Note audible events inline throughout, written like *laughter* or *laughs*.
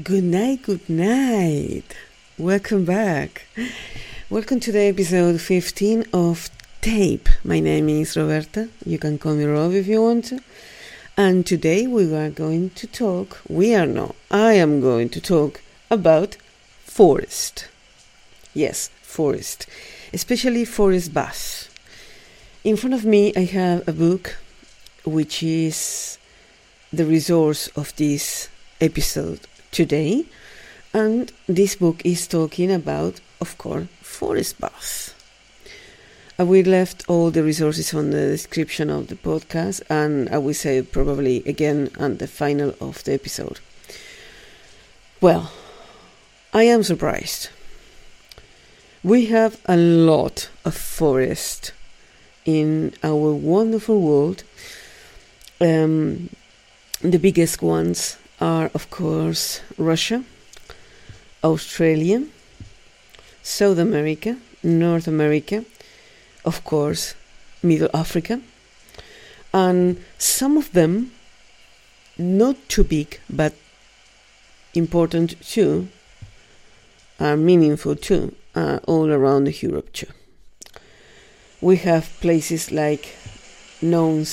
Good night, good night. Welcome back. Welcome to the episode 15 of Tape. My name is Roberta. You can call me Rob if you want to. And today we are going to talk, we are not, I am going to talk about forest. Yes, forest, especially forest baths. In front of me, I have a book which is the resource of this episode today. And this book is talking about, of course, forest baths. I will left all the resources on the description of the podcast, and I will say probably again at the final of the episode. Well, I am surprised. We have a lot of forest in our wonderful world. Um, the biggest ones are, of course, Russia, Australia, South America, North America, of course, Middle Africa, and some of them not too big but important too, are meaningful too, are all around Europe too. We have places like known,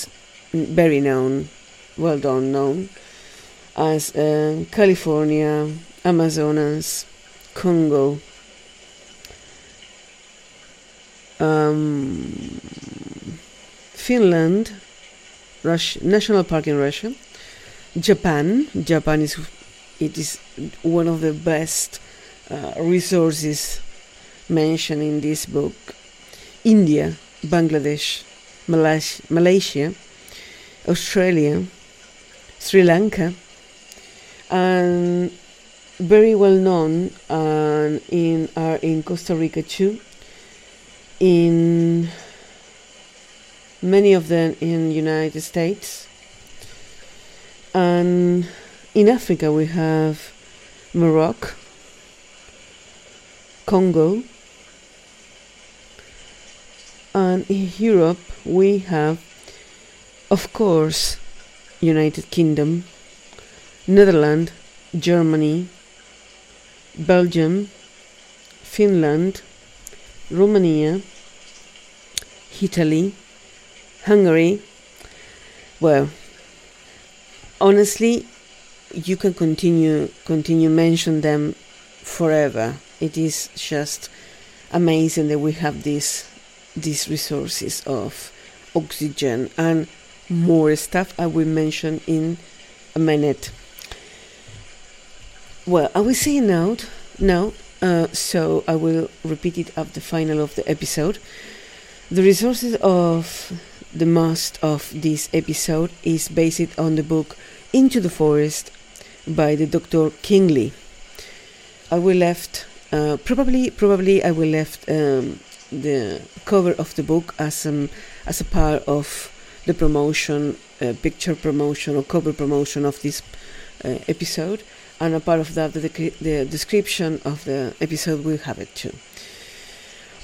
very known, well done known, as uh, California, Amazonas, Congo, um, Finland, Russia, national park in Russia, Japan. Japan is it is one of the best uh, resources mentioned in this book. India, Bangladesh, Malaysia, Malaysia Australia, Sri Lanka, and very well known and in are in Costa Rica too. In many of them in United States, and in Africa we have Morocco, Congo, and in Europe we have, of course, United Kingdom, Netherlands, Germany, Belgium, Finland, Romania, Italy, Hungary. Well, honestly, you can continue continue mention them forever. It is just amazing that we have these these resources of oxygen and more stuff I will mention in a minute. Well, I will say now, now uh, so I will repeat it at the final of the episode. The resources of the most of this episode is based on the book Into the Forest by the Dr. Qing Li. I will left uh, probably probably I will left um, the cover of the book as um, as a part of the promotion, uh, picture promotion or cover promotion of this uh, episode, and a part of that, the, the description of the episode will have it too.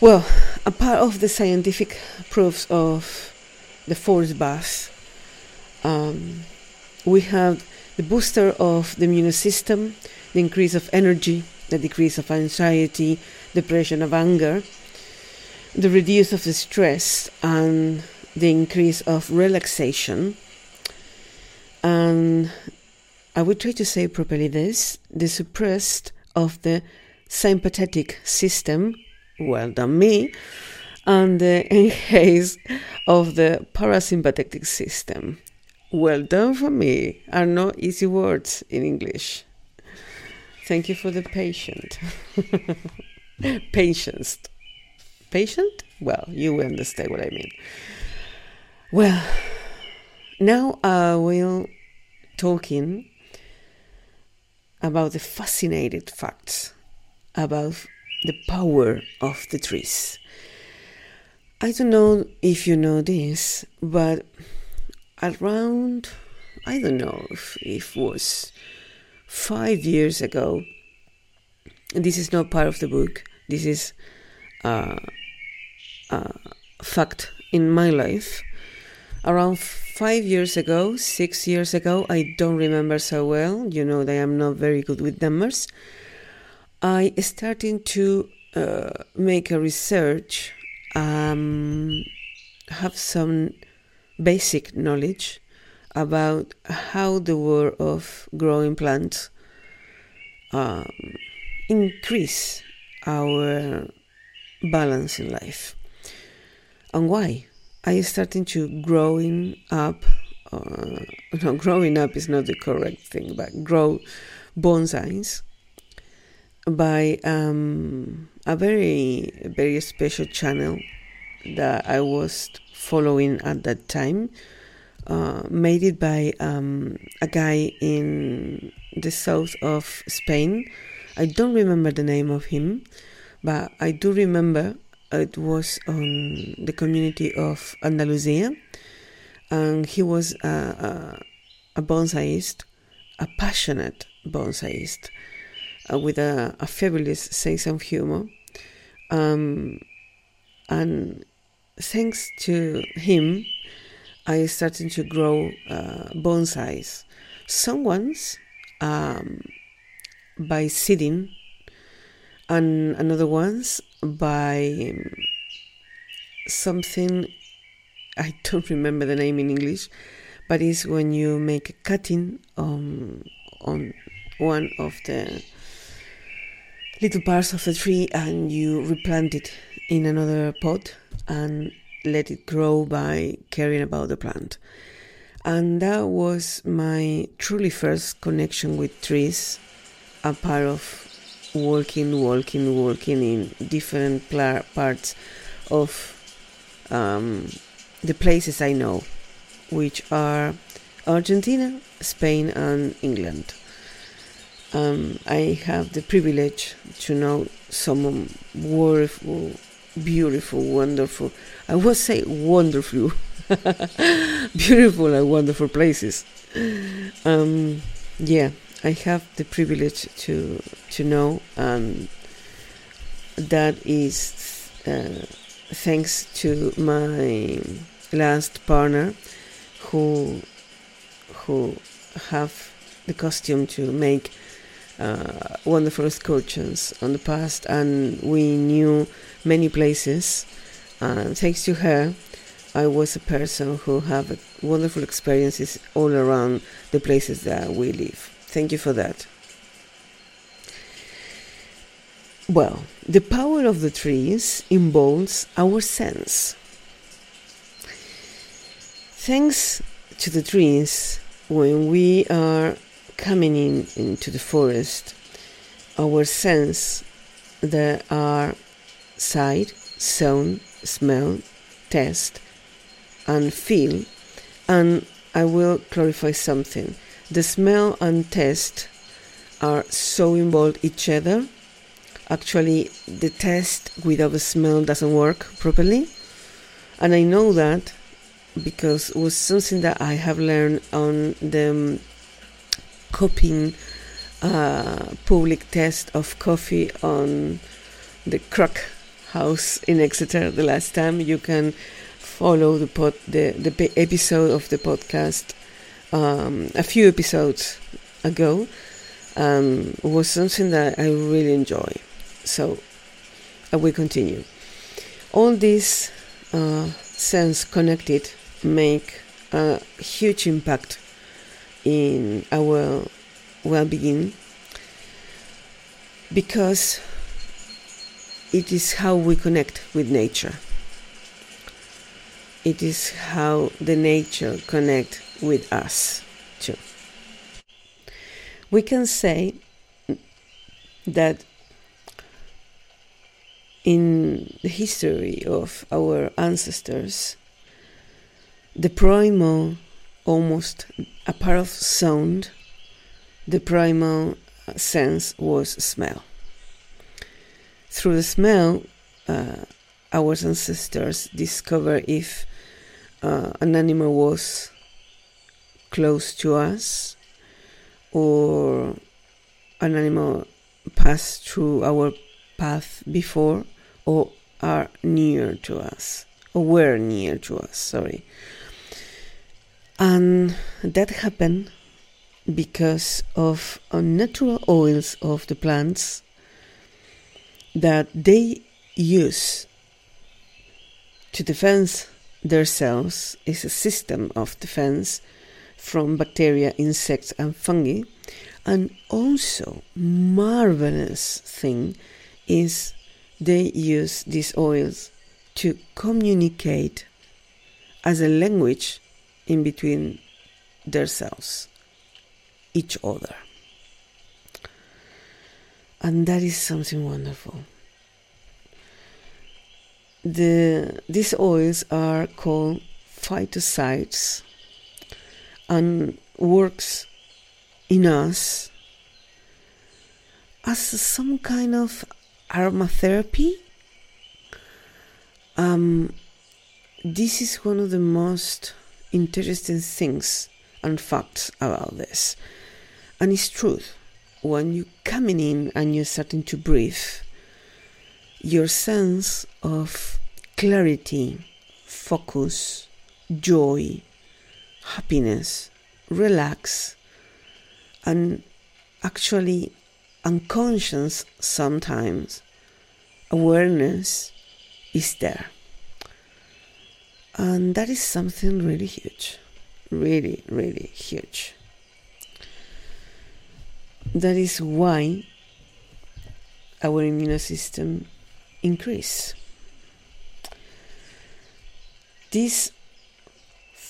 Well, a part of the scientific proofs of the forest bath, um, we have the booster of the immune system, the increase of energy, the decrease of anxiety, depression, of anger, the reduce of the stress, and the increase of relaxation, and I will try to say properly this the suppressed of the sympathetic system, well done me, and the *laughs* enhanced of the parasympathetic system. Well done for me, are not easy words in English. Thank you for the patient. *laughs* Patience. Patient? Well, you will understand what I mean. Well, now I will talking about the fascinating facts about the power of the trees. I don't know if you know this, but around, I don't know if it was five years ago, this is not part of the book, this is a, a fact in my life. Around five years ago, six years ago, I don't remember so well. You know that I am not very good with numbers. I started to uh, make a research, um, have some basic knowledge about how the world of growing plants um, increase our balance in life and why I started to growing up. Uh, no, growing up is not the correct thing, but grow bonsais by um, a very very special channel that I was following at that time. Uh, made it by um, a guy in the south of Spain. I don't remember the name of him, but I do remember it was on the community of Andalusia, and he was a, a, a bonsaist, a passionate bonsaist, uh, with a, a, fabulous sense of humor. Um, and thanks to him, I started to grow uh, bonsais. Some ones um, by seeding, and another ones by um, something I don't remember the name in English, but it's when you make a cutting on on one of the little parts of the tree and you replant it in another pot and let it grow by caring about the plant. And that was my truly first connection with trees, a part of walking, walking, walking in different parts of um, the places I know, which are Argentina, Spain, and England. Um, I have the privilege to know some wonderful, beautiful, wonderful, I would say wonderful, *laughs* beautiful and wonderful places. Um, yeah, I have the privilege to to know, and that is uh, thanks to my last partner, who who have the costume to make uh, wonderful excursions on the past, and we knew many places. And thanks to her, I was a person who have wonderful experiences all around the places that we live. Thank you for that. Well, the power of the trees involves our sense. Thanks to the trees, when we are coming in into the forest, our sense there are sight, sound, smell, taste, and feel, and I will clarify something the smell and taste are so involved each other. Actually, the taste without the smell doesn't work properly. And I know that because it was something that I have learned on the um, copying uh, public test of coffee on the Croc House in Exeter the last time. You can follow the pod, the, the episode of the podcast um, a few episodes ago um, was something that I really enjoy. So I will continue. All these uh, sense connected make a huge impact in our well-being because it is how we connect with nature. It is how the nature connect with us too. We can say that in the history of our ancestors, the primal, almost a part of sound, the primal sense was smell. Through the smell, uh, our ancestors discover if uh, an animal was close to us or an animal passed through our path before or are near to us or were near to us sorry. And that happened because of natural oils of the plants that they use to defend themselves. Is a system of defense from bacteria, insects, and fungi. And also, marvelous thing is they use these oils to communicate as a language in between themselves, each other. And that is something wonderful. The, these oils are called phytoncides and works in us as some kind of aromatherapy. Um, this is one of the most interesting things and facts about this. And it's truth. When you're coming in and you're starting to breathe, your sense of clarity, focus, joy, happiness, relax, and actually unconscious sometimes awareness is there. And that is something really huge. Really, really huge. That is why our immune system increase. This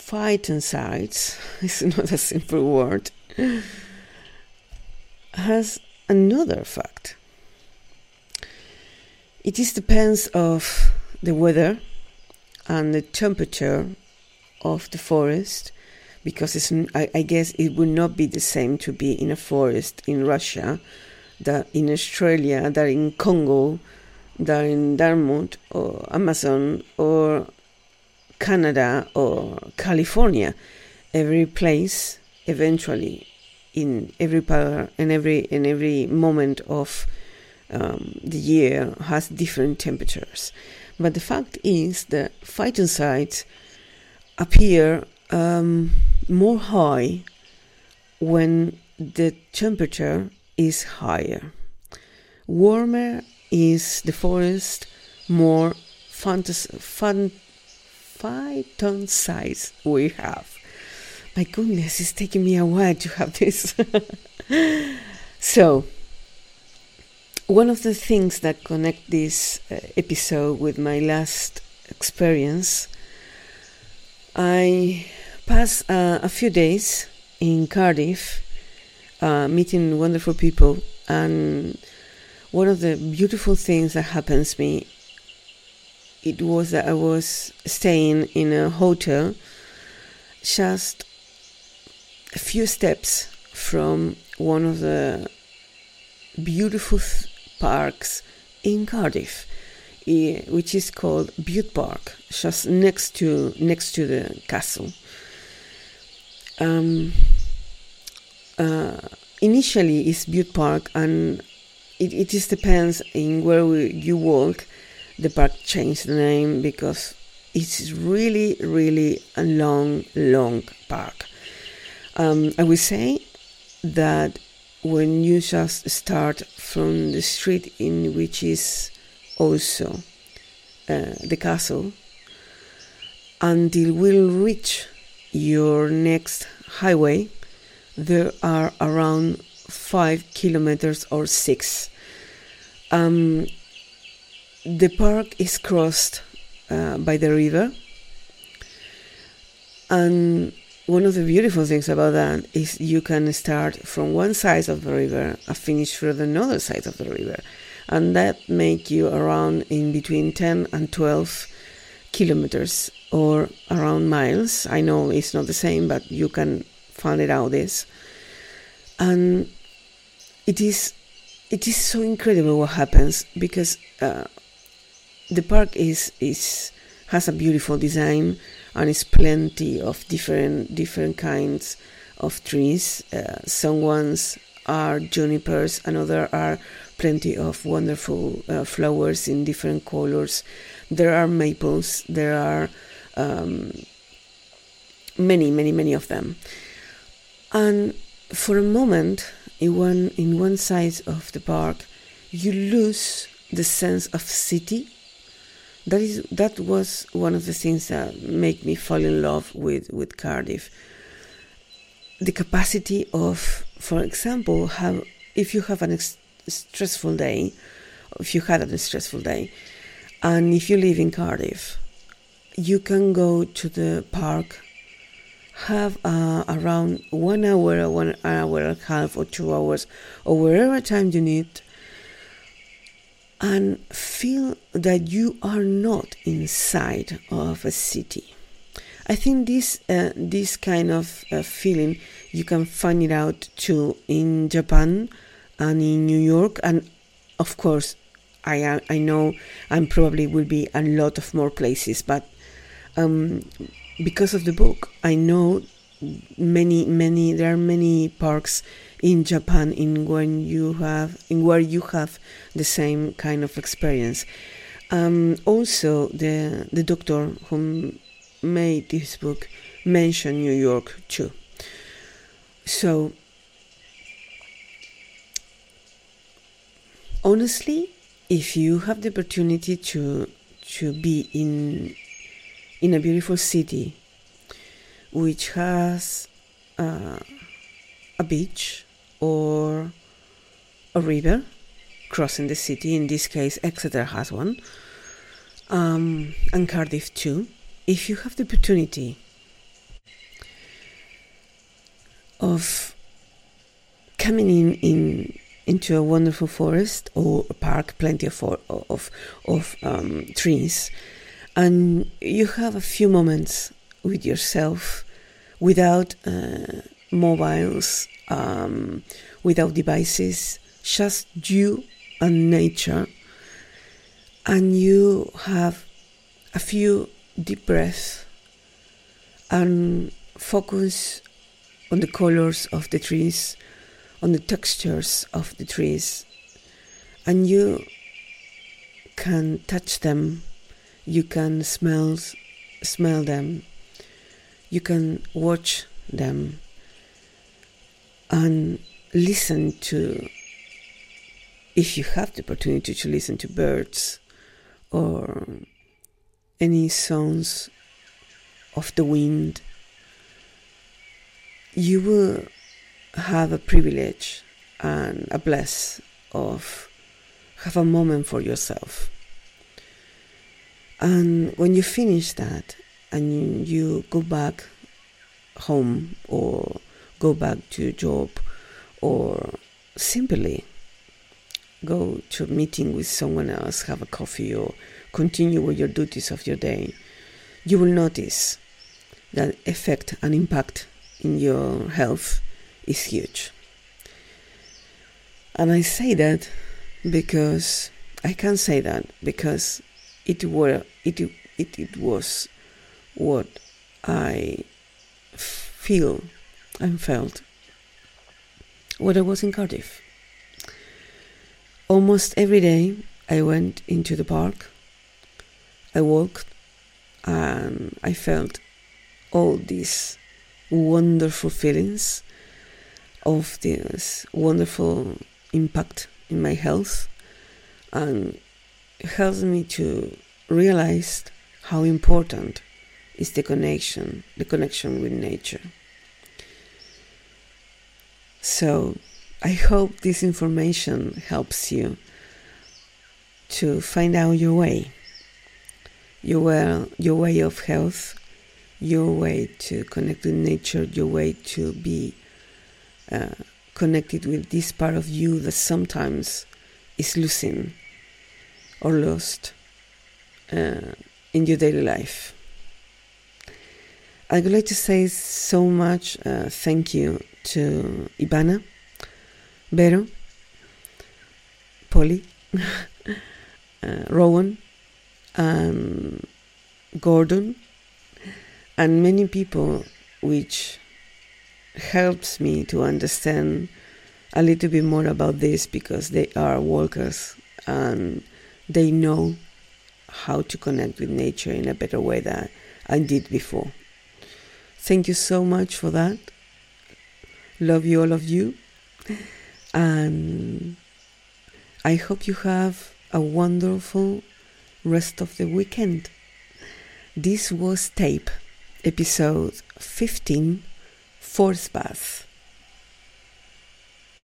phytoncides is *laughs* not a simple word has another fact. It is depends of the weather and the temperature of the forest because it's, I, I, guess it would not be the same to be in a forest in Russia, that in Australia, that in Congo, that in Dartmouth or Amazon or Canada or California, every place eventually in every part in every in every moment of um, the year has different temperatures. But the fact is that phytoncides appear um, more high when the temperature is higher. Warmer is the forest, more fantas- fun, size we have. My goodness, it's taking me a while to have this. *laughs* so, one of the things that connect this uh, episode with my last experience, I passed uh, a few days in Cardiff, uh, meeting wonderful people, and one of the beautiful things that happens to me it was that I was staying in a hotel just a few steps from one of the beautiful parks in Cardiff, which is called Bute Park, just next to next to the castle. Um, uh, initially, it's Bute Park, and it, it just depends in where we, you walk the park changed the name because it's really, really a long, long park. Um, I would say that when you just start from the street in which is also uh, the castle until we'll reach your next highway, there are around five kilometers or six. Um, the park is crossed uh, by the river, and one of the beautiful things about that is you can start from one side of the river and finish from another side of the river, and that make you around in between 10 and 12 kilometers or around miles. I know it's not the same, but you can find it out this, and it is it is so incredible what happens because. Uh, the park is is has a beautiful design and it's plenty of different different kinds of trees. Uh, some ones are junipers, another are plenty of wonderful uh, flowers in different colors. There are maples. There are um, many, many, many of them. And for a moment, in one in one side of the park, you lose the sense of city. That is that was one of the things that made me fall in love with with Cardiff. The capacity of, for example, have if you have a stressful day, if you had a stressful day, and if you live in Cardiff, you can go to the park have uh, around one hour one hour and a half or two hours or wherever time you need and feel that you are not inside of a city. I think this uh, this kind of uh, feeling you can find it out too in Japan and in New York and of course I I know and probably will be a lot of more places but um, because of the book, I know many, many. There are many parks in Japan in when you have in where you have the same kind of experience. Um, also, the the doctor who made this book mentioned New York too. So, honestly, if you have the opportunity to to be in in a beautiful city which has uh, a beach or a river crossing the city. In this case, Exeter has one, um, and Cardiff too. If you have the opportunity of coming in, in into a wonderful forest or a park, plenty of of of um, trees, and you have a few moments with yourself without uh, mobiles, um, without devices, just you and nature, and you have a few deep breaths and focus on the colors of the trees, on the textures of the trees, and you can touch them. You can smell smell them. You can watch them and listen to if you have the opportunity to listen to birds or any sounds of the wind you will have a privilege and a bless of have a moment for yourself. And when you finish that and you go back home or go back to your job or simply go to a meeting with someone else, have a coffee, or continue with your duties of your day, you will notice that effect and impact in your health is huge. And I say that because I can say that because it were it it, it was what I feel and felt when I was in Cardiff. Almost every day I went into the park, I walked, and I felt all these wonderful feelings of this wonderful impact in my health and helps me to realize how important is the connection, the connection with nature. So I hope this information helps you to find out your way, your your way of health, your way to connect with nature, your way to be uh, connected with this part of you that sometimes is losing or lost uh, in your daily life. I would like to say so much uh, thank you to Ivana, Vero, Polly, *laughs* uh, Rowan, and Gordon, and many people, which helps me to understand a little bit more about this because they are walkers and they know how to connect with nature in a better way than I did before. Thank you so much for that. Love you, all of you. And I hope you have a wonderful rest of the weekend. This was Tape, episode 15, Force Bath.